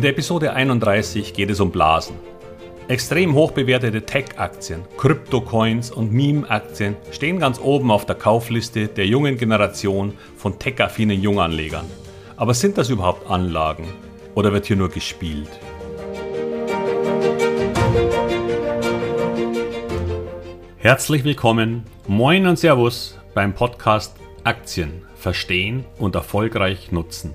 In der Episode 31 geht es um Blasen. Extrem hoch bewertete Tech-Aktien, Krypto-Coins und Meme-Aktien stehen ganz oben auf der Kaufliste der jungen Generation von tech-affinen Junganlegern. Aber sind das überhaupt Anlagen oder wird hier nur gespielt? Herzlich willkommen, moin und Servus beim Podcast Aktien verstehen und erfolgreich nutzen.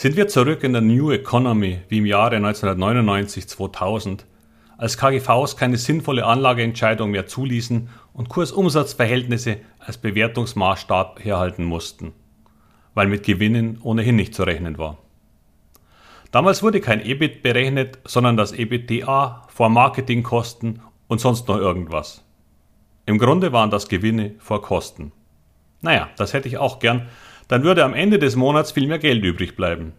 Sind wir zurück in der New Economy wie im Jahre 1999-2000, als KGVs keine sinnvolle Anlageentscheidung mehr zuließen und Kursumsatzverhältnisse als Bewertungsmaßstab herhalten mussten, weil mit Gewinnen ohnehin nicht zu rechnen war. Damals wurde kein EBIT berechnet, sondern das EBITDA vor Marketingkosten und sonst noch irgendwas. Im Grunde waren das Gewinne vor Kosten. Naja, das hätte ich auch gern, dann würde am Ende des Monats viel mehr Geld übrig bleiben.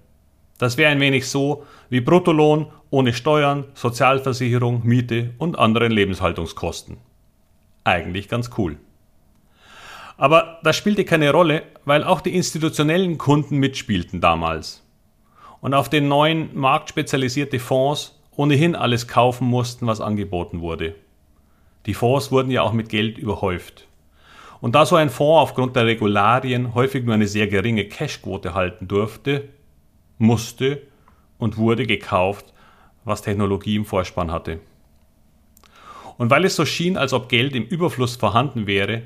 Das wäre ein wenig so wie Bruttolohn ohne Steuern, Sozialversicherung, Miete und anderen Lebenshaltungskosten. Eigentlich ganz cool. Aber das spielte keine Rolle, weil auch die institutionellen Kunden mitspielten damals. Und auf den neuen marktspezialisierte Fonds ohnehin alles kaufen mussten, was angeboten wurde. Die Fonds wurden ja auch mit Geld überhäuft. Und da so ein Fonds aufgrund der Regularien häufig nur eine sehr geringe Cashquote halten durfte, musste und wurde gekauft, was Technologie im Vorspann hatte. Und weil es so schien, als ob Geld im Überfluss vorhanden wäre,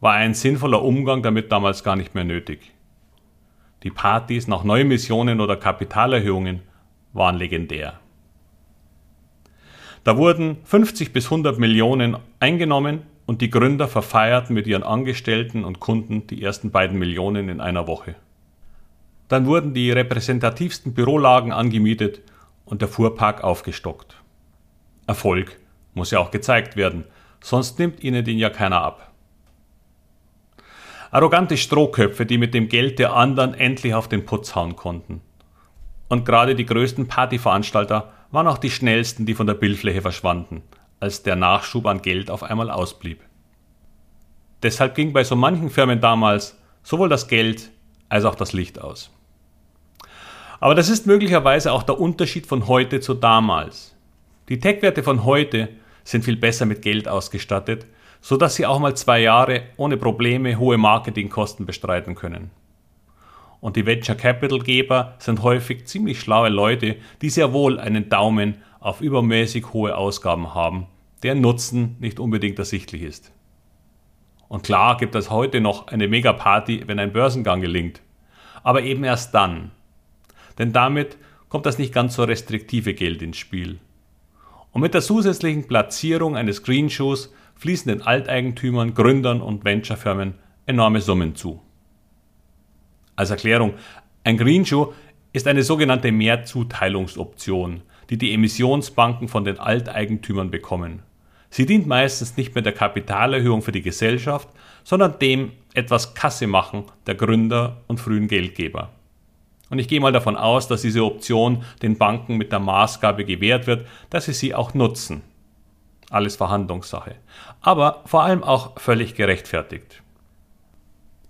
war ein sinnvoller Umgang damit damals gar nicht mehr nötig. Die Partys nach Neumissionen oder Kapitalerhöhungen waren legendär. Da wurden 50 bis 100 Millionen eingenommen und die Gründer verfeierten mit ihren Angestellten und Kunden die ersten beiden Millionen in einer Woche. Dann wurden die repräsentativsten Bürolagen angemietet und der Fuhrpark aufgestockt. Erfolg muss ja auch gezeigt werden, sonst nimmt ihnen den ja keiner ab. Arrogante Strohköpfe, die mit dem Geld der anderen endlich auf den Putz hauen konnten. Und gerade die größten Partyveranstalter waren auch die schnellsten, die von der Bildfläche verschwanden, als der Nachschub an Geld auf einmal ausblieb. Deshalb ging bei so manchen Firmen damals sowohl das Geld als auch das Licht aus. Aber das ist möglicherweise auch der Unterschied von heute zu damals. Die Tech-Werte von heute sind viel besser mit Geld ausgestattet, sodass sie auch mal zwei Jahre ohne Probleme hohe Marketingkosten bestreiten können. Und die Venture Capital Geber sind häufig ziemlich schlaue Leute, die sehr wohl einen Daumen auf übermäßig hohe Ausgaben haben, deren Nutzen nicht unbedingt ersichtlich ist. Und klar gibt es heute noch eine Megaparty, wenn ein Börsengang gelingt. Aber eben erst dann. Denn damit kommt das nicht ganz so restriktive Geld ins Spiel. Und mit der zusätzlichen Platzierung eines Greenshoes fließen den Alteigentümern, Gründern und Venturefirmen enorme Summen zu. Als Erklärung, ein Greenshoe ist eine sogenannte Mehrzuteilungsoption, die die Emissionsbanken von den Alteigentümern bekommen. Sie dient meistens nicht mehr der Kapitalerhöhung für die Gesellschaft, sondern dem etwas Kasse machen der Gründer und frühen Geldgeber. Und ich gehe mal davon aus, dass diese Option den Banken mit der Maßgabe gewährt wird, dass sie sie auch nutzen. Alles Verhandlungssache. Aber vor allem auch völlig gerechtfertigt.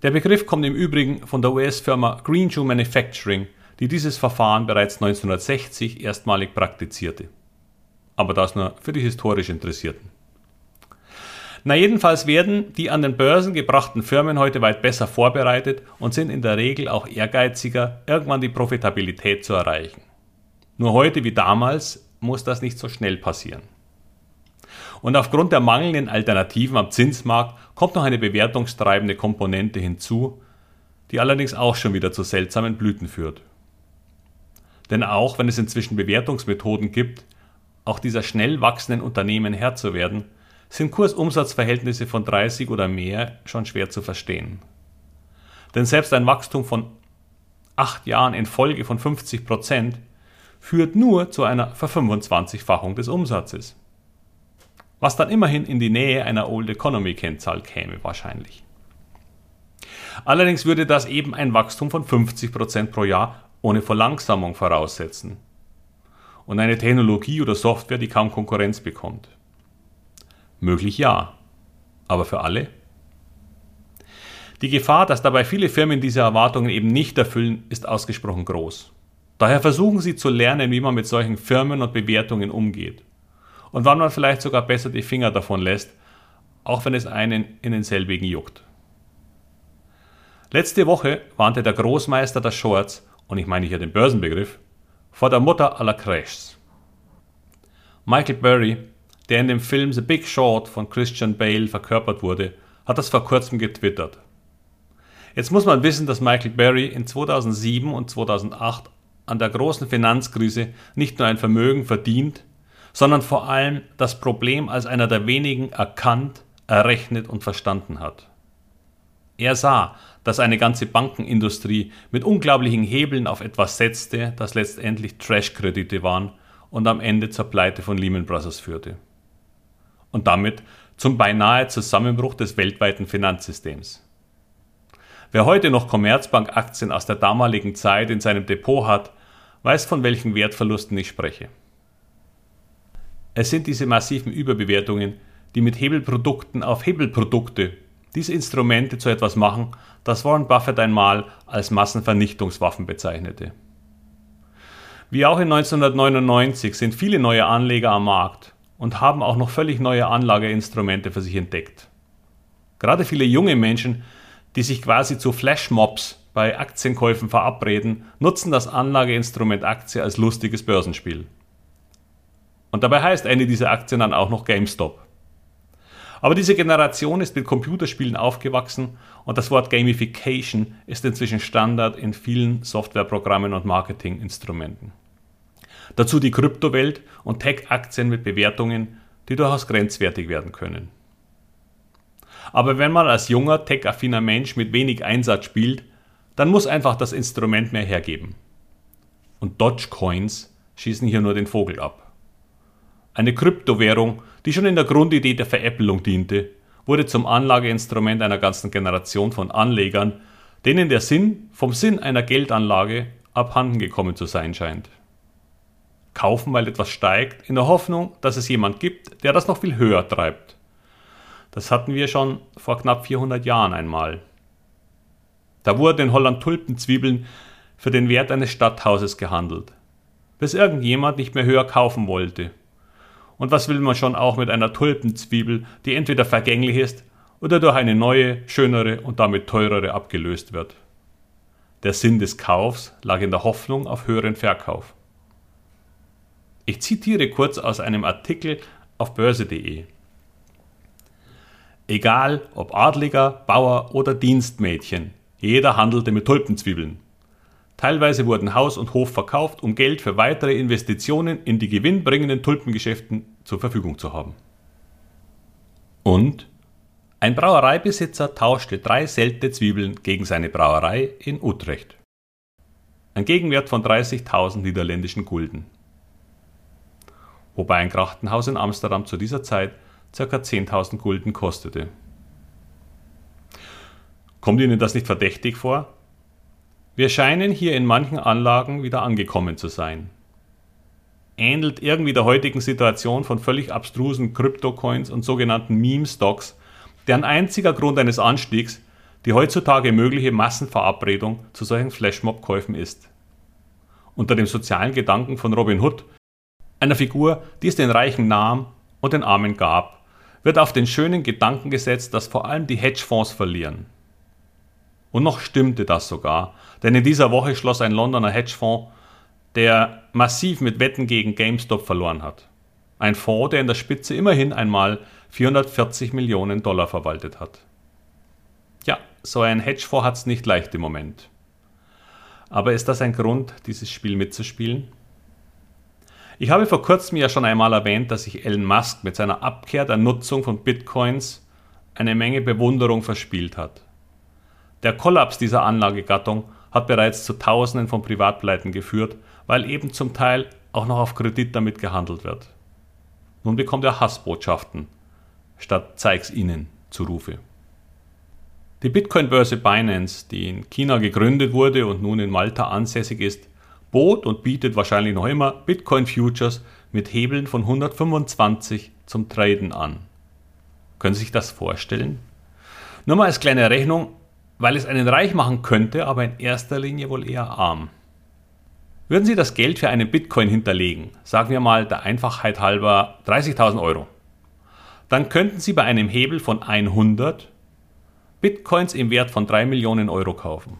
Der Begriff kommt im Übrigen von der US-Firma Greenshoe Manufacturing, die dieses Verfahren bereits 1960 erstmalig praktizierte. Aber das nur für die historisch Interessierten. Na jedenfalls werden die an den Börsen gebrachten Firmen heute weit besser vorbereitet und sind in der Regel auch ehrgeiziger, irgendwann die Profitabilität zu erreichen. Nur heute wie damals muss das nicht so schnell passieren. Und aufgrund der mangelnden Alternativen am Zinsmarkt kommt noch eine bewertungstreibende Komponente hinzu, die allerdings auch schon wieder zu seltsamen Blüten führt. Denn auch wenn es inzwischen Bewertungsmethoden gibt, auch dieser schnell wachsenden Unternehmen Herr zu werden, sind Kursumsatzverhältnisse von 30 oder mehr schon schwer zu verstehen. Denn selbst ein Wachstum von acht Jahren in Folge von 50 Prozent, führt nur zu einer Ver-25-fachung des Umsatzes. Was dann immerhin in die Nähe einer Old Economy Kennzahl käme wahrscheinlich. Allerdings würde das eben ein Wachstum von 50 Prozent pro Jahr ohne Verlangsamung voraussetzen. Und eine Technologie oder Software, die kaum Konkurrenz bekommt. Möglich ja, aber für alle? Die Gefahr, dass dabei viele Firmen diese Erwartungen eben nicht erfüllen, ist ausgesprochen groß. Daher versuchen sie zu lernen, wie man mit solchen Firmen und Bewertungen umgeht. Und wann man vielleicht sogar besser die Finger davon lässt, auch wenn es einen in denselbigen juckt. Letzte Woche warnte der Großmeister der Shorts, und ich meine hier den Börsenbegriff, vor der Mutter aller Crashs. Michael Burry, der in dem Film The Big Short von Christian Bale verkörpert wurde, hat das vor kurzem getwittert. Jetzt muss man wissen, dass Michael Berry in 2007 und 2008 an der großen Finanzkrise nicht nur ein Vermögen verdient, sondern vor allem das Problem als einer der wenigen erkannt, errechnet und verstanden hat. Er sah, dass eine ganze Bankenindustrie mit unglaublichen Hebeln auf etwas setzte, das letztendlich Trash-Kredite waren und am Ende zur Pleite von Lehman Brothers führte. Und damit zum beinahe Zusammenbruch des weltweiten Finanzsystems. Wer heute noch Commerzbank-Aktien aus der damaligen Zeit in seinem Depot hat, weiß, von welchen Wertverlusten ich spreche. Es sind diese massiven Überbewertungen, die mit Hebelprodukten auf Hebelprodukte diese Instrumente zu etwas machen, das Warren Buffett einmal als Massenvernichtungswaffen bezeichnete. Wie auch in 1999 sind viele neue Anleger am Markt und haben auch noch völlig neue Anlageinstrumente für sich entdeckt. Gerade viele junge Menschen die sich quasi zu Flashmobs bei Aktienkäufen verabreden, nutzen das Anlageinstrument Aktie als lustiges Börsenspiel. Und dabei heißt eine dieser Aktien dann auch noch GameStop. Aber diese Generation ist mit Computerspielen aufgewachsen und das Wort Gamification ist inzwischen Standard in vielen Softwareprogrammen und Marketinginstrumenten. Dazu die Kryptowelt und Tech-Aktien mit Bewertungen, die durchaus grenzwertig werden können. Aber wenn man als junger, tech-affiner Mensch mit wenig Einsatz spielt, dann muss einfach das Instrument mehr hergeben. Und Dogecoins schießen hier nur den Vogel ab. Eine Kryptowährung, die schon in der Grundidee der Veräppelung diente, wurde zum Anlageinstrument einer ganzen Generation von Anlegern, denen der Sinn vom Sinn einer Geldanlage abhanden gekommen zu sein scheint. Kaufen, weil etwas steigt, in der Hoffnung, dass es jemand gibt, der das noch viel höher treibt. Das hatten wir schon vor knapp 400 Jahren einmal. Da wurden in Holland Tulpenzwiebeln für den Wert eines Stadthauses gehandelt, bis irgendjemand nicht mehr höher kaufen wollte. Und was will man schon auch mit einer Tulpenzwiebel, die entweder vergänglich ist oder durch eine neue, schönere und damit teurere abgelöst wird? Der Sinn des Kaufs lag in der Hoffnung auf höheren Verkauf. Ich zitiere kurz aus einem Artikel auf börse.de. Egal ob Adliger, Bauer oder Dienstmädchen, jeder handelte mit Tulpenzwiebeln. Teilweise wurden Haus und Hof verkauft, um Geld für weitere Investitionen in die gewinnbringenden Tulpengeschäften zur Verfügung zu haben. Und ein Brauereibesitzer tauschte drei seltene Zwiebeln gegen seine Brauerei in Utrecht. Ein Gegenwert von 30.000 niederländischen Gulden. Wobei ein Krachtenhaus in Amsterdam zu dieser Zeit ca. 10.000 Gulden kostete. Kommt Ihnen das nicht verdächtig vor? Wir scheinen hier in manchen Anlagen wieder angekommen zu sein. Ähnelt irgendwie der heutigen Situation von völlig abstrusen Kryptocoins und sogenannten Meme-Stocks, deren einziger Grund eines Anstiegs die heutzutage mögliche Massenverabredung zu solchen Flashmob-Käufen ist. Unter dem sozialen Gedanken von Robin Hood, einer Figur, die es den Reichen nahm und den Armen gab, wird auf den schönen Gedanken gesetzt, dass vor allem die Hedgefonds verlieren. Und noch stimmte das sogar, denn in dieser Woche schloss ein Londoner Hedgefonds, der massiv mit Wetten gegen GameStop verloren hat. Ein Fonds, der in der Spitze immerhin einmal 440 Millionen Dollar verwaltet hat. Ja, so ein Hedgefonds hat es nicht leicht im Moment. Aber ist das ein Grund, dieses Spiel mitzuspielen? Ich habe vor kurzem ja schon einmal erwähnt, dass sich Elon Musk mit seiner Abkehr der Nutzung von Bitcoins eine Menge Bewunderung verspielt hat. Der Kollaps dieser Anlagegattung hat bereits zu Tausenden von Privatpleiten geführt, weil eben zum Teil auch noch auf Kredit damit gehandelt wird. Nun bekommt er Hassbotschaften, statt Zeig's ihnen Zurufe. Die Bitcoin-Börse Binance, die in China gegründet wurde und nun in Malta ansässig ist, bot und bietet wahrscheinlich noch immer Bitcoin-Futures mit Hebeln von 125 zum Traden an. Können Sie sich das vorstellen? Nur mal als kleine Rechnung, weil es einen reich machen könnte, aber in erster Linie wohl eher arm. Würden Sie das Geld für einen Bitcoin hinterlegen, sagen wir mal der Einfachheit halber 30.000 Euro, dann könnten Sie bei einem Hebel von 100 Bitcoins im Wert von 3 Millionen Euro kaufen.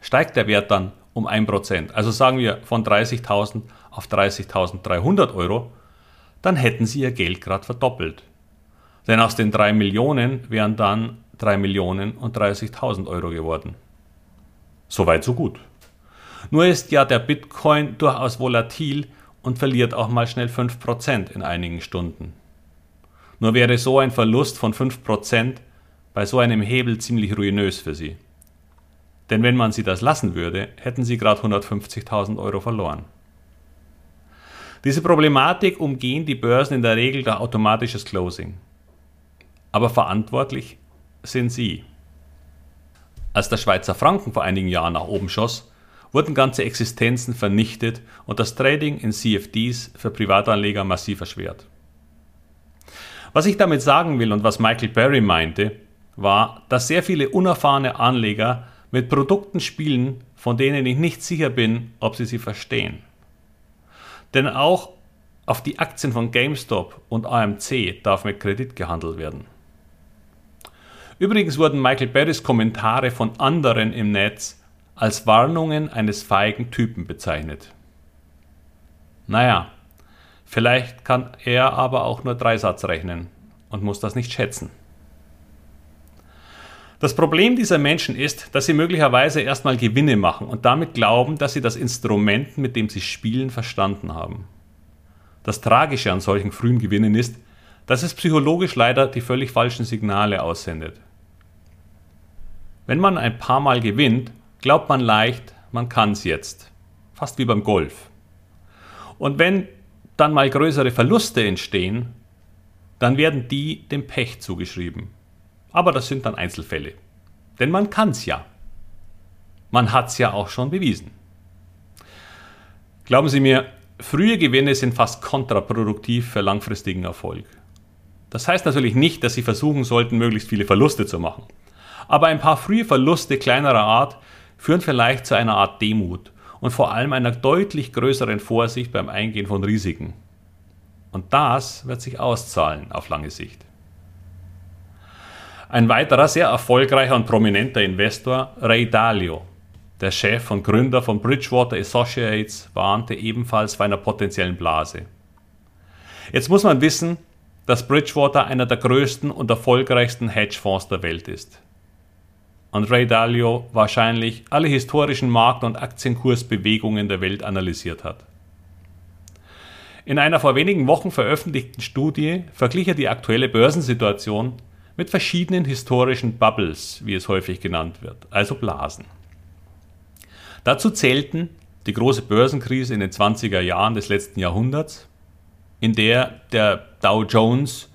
Steigt der Wert dann um 1%, also sagen wir von 30.000 auf 30.300 Euro, dann hätten Sie Ihr Geld gerade verdoppelt. Denn aus den 3 Millionen wären dann 3 Millionen und 30.000 Euro geworden. Soweit, so gut. Nur ist ja der Bitcoin durchaus volatil und verliert auch mal schnell 5% in einigen Stunden. Nur wäre so ein Verlust von 5% bei so einem Hebel ziemlich ruinös für Sie. Denn wenn man Sie das lassen würde, hätten Sie gerade 150.000 Euro verloren. Diese Problematik umgehen die Börsen in der Regel durch automatisches Closing aber verantwortlich sind Sie. Als der Schweizer Franken vor einigen Jahren nach oben schoss, wurden ganze Existenzen vernichtet und das Trading in CFDs für Privatanleger massiv erschwert. Was ich damit sagen will und was Michael Berry meinte, war, dass sehr viele unerfahrene Anleger mit Produkten spielen, von denen ich nicht sicher bin, ob sie sie verstehen. Denn auch auf die Aktien von GameStop und AMC darf mit Kredit gehandelt werden. Übrigens wurden Michael Berrys Kommentare von anderen im Netz als Warnungen eines feigen Typen bezeichnet. Naja, vielleicht kann er aber auch nur Dreisatz rechnen und muss das nicht schätzen. Das Problem dieser Menschen ist, dass sie möglicherweise erstmal Gewinne machen und damit glauben, dass sie das Instrument, mit dem sie spielen, verstanden haben. Das Tragische an solchen frühen Gewinnen ist, dass es psychologisch leider die völlig falschen Signale aussendet. Wenn man ein paar Mal gewinnt, glaubt man leicht, man kann es jetzt. Fast wie beim Golf. Und wenn dann mal größere Verluste entstehen, dann werden die dem Pech zugeschrieben. Aber das sind dann Einzelfälle. Denn man kann es ja. Man hat es ja auch schon bewiesen. Glauben Sie mir, frühe Gewinne sind fast kontraproduktiv für langfristigen Erfolg. Das heißt natürlich nicht, dass Sie versuchen sollten, möglichst viele Verluste zu machen aber ein paar frühe Verluste kleinerer Art führen vielleicht zu einer Art Demut und vor allem einer deutlich größeren Vorsicht beim Eingehen von Risiken. Und das wird sich auszahlen auf lange Sicht. Ein weiterer sehr erfolgreicher und prominenter Investor, Ray Dalio, der Chef und Gründer von Bridgewater Associates, warnte ebenfalls vor einer potenziellen Blase. Jetzt muss man wissen, dass Bridgewater einer der größten und erfolgreichsten Hedgefonds der Welt ist und Ray Dalio wahrscheinlich alle historischen Markt- und Aktienkursbewegungen der Welt analysiert hat. In einer vor wenigen Wochen veröffentlichten Studie verglich er die aktuelle Börsensituation mit verschiedenen historischen Bubbles, wie es häufig genannt wird, also Blasen. Dazu zählten die große Börsenkrise in den 20er Jahren des letzten Jahrhunderts, in der der Dow Jones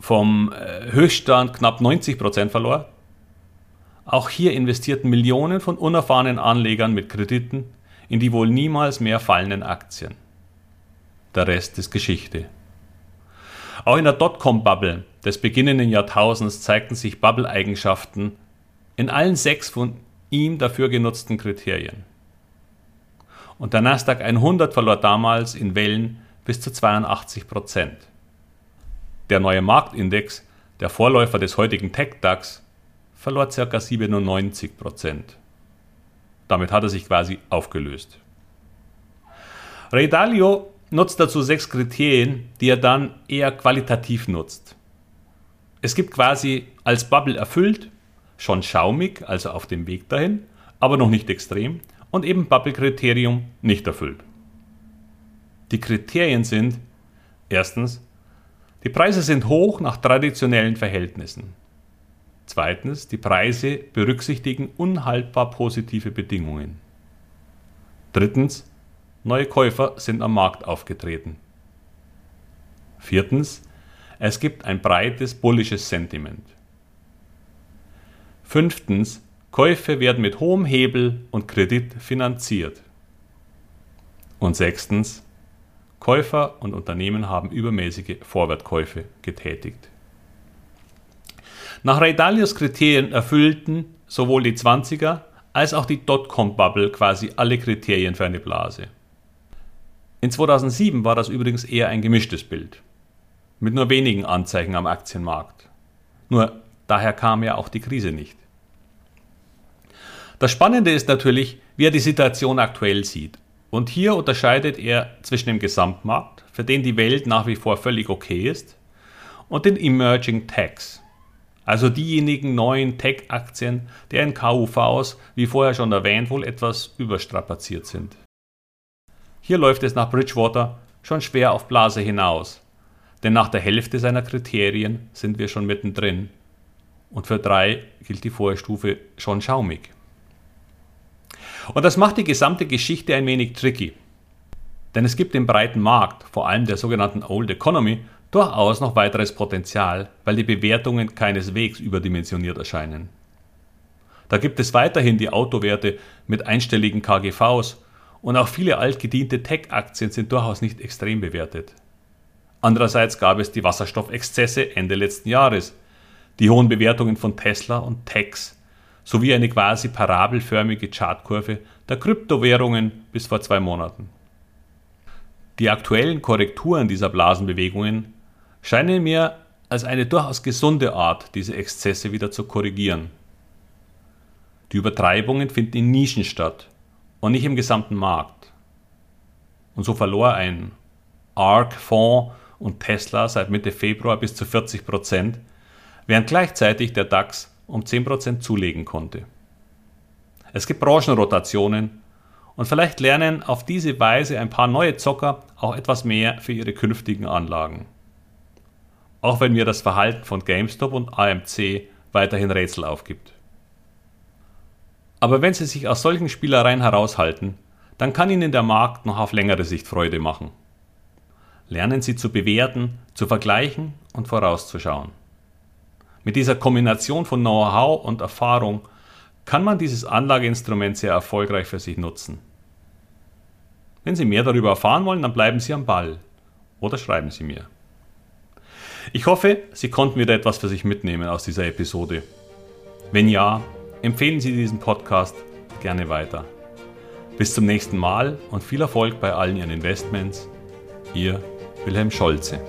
vom äh, Höchststand knapp 90 Prozent verlor, auch hier investierten Millionen von unerfahrenen Anlegern mit Krediten in die wohl niemals mehr fallenden Aktien. Der Rest ist Geschichte. Auch in der Dotcom-Bubble des beginnenden Jahrtausends zeigten sich Bubble-Eigenschaften in allen sechs von ihm dafür genutzten Kriterien. Und der Nasdaq 100 verlor damals in Wellen bis zu 82 Prozent. Der neue Marktindex, der Vorläufer des heutigen Tech-DAX, verlor ca. 97 Prozent. Damit hat er sich quasi aufgelöst. Ray Dalio nutzt dazu sechs Kriterien, die er dann eher qualitativ nutzt. Es gibt quasi als Bubble erfüllt, schon schaumig, also auf dem Weg dahin, aber noch nicht extrem, und eben Bubble-Kriterium nicht erfüllt. Die Kriterien sind erstens, die Preise sind hoch nach traditionellen Verhältnissen. Zweitens, die Preise berücksichtigen unhaltbar positive Bedingungen. Drittens, neue Käufer sind am Markt aufgetreten. Viertens, es gibt ein breites bullisches Sentiment. Fünftens, Käufe werden mit hohem Hebel und Kredit finanziert. Und sechstens, Käufer und Unternehmen haben übermäßige Vorwertkäufe getätigt. Nach Ray Dalios Kriterien erfüllten sowohl die 20er als auch die Dotcom-Bubble quasi alle Kriterien für eine Blase. In 2007 war das übrigens eher ein gemischtes Bild, mit nur wenigen Anzeichen am Aktienmarkt. Nur daher kam ja auch die Krise nicht. Das Spannende ist natürlich, wie er die Situation aktuell sieht. Und hier unterscheidet er zwischen dem Gesamtmarkt, für den die Welt nach wie vor völlig okay ist, und den Emerging Techs, also diejenigen neuen Tech-Aktien, deren KUVs, wie vorher schon erwähnt, wohl etwas überstrapaziert sind. Hier läuft es nach Bridgewater schon schwer auf Blase hinaus, denn nach der Hälfte seiner Kriterien sind wir schon mittendrin und für drei gilt die Vorstufe schon schaumig. Und das macht die gesamte Geschichte ein wenig tricky. Denn es gibt im breiten Markt, vor allem der sogenannten Old Economy, durchaus noch weiteres Potenzial, weil die Bewertungen keineswegs überdimensioniert erscheinen. Da gibt es weiterhin die Autowerte mit einstelligen KGVs und auch viele altgediente Tech-Aktien sind durchaus nicht extrem bewertet. Andererseits gab es die Wasserstoffexzesse Ende letzten Jahres, die hohen Bewertungen von Tesla und Techs sowie eine quasi parabelförmige Chartkurve der Kryptowährungen bis vor zwei Monaten. Die aktuellen Korrekturen dieser Blasenbewegungen scheinen mir als eine durchaus gesunde Art, diese Exzesse wieder zu korrigieren. Die Übertreibungen finden in Nischen statt und nicht im gesamten Markt. Und so verlor ein ARK-Fonds und Tesla seit Mitte Februar bis zu 40 Prozent, während gleichzeitig der DAX um 10% zulegen konnte. Es gibt Branchenrotationen und vielleicht lernen auf diese Weise ein paar neue Zocker auch etwas mehr für ihre künftigen Anlagen. Auch wenn mir das Verhalten von GameStop und AMC weiterhin Rätsel aufgibt. Aber wenn Sie sich aus solchen Spielereien heraushalten, dann kann Ihnen der Markt noch auf längere Sicht Freude machen. Lernen Sie zu bewerten, zu vergleichen und vorauszuschauen. Mit dieser Kombination von Know-how und Erfahrung kann man dieses Anlageinstrument sehr erfolgreich für sich nutzen. Wenn Sie mehr darüber erfahren wollen, dann bleiben Sie am Ball oder schreiben Sie mir. Ich hoffe, Sie konnten wieder etwas für sich mitnehmen aus dieser Episode. Wenn ja, empfehlen Sie diesen Podcast gerne weiter. Bis zum nächsten Mal und viel Erfolg bei allen Ihren Investments. Ihr Wilhelm Scholze.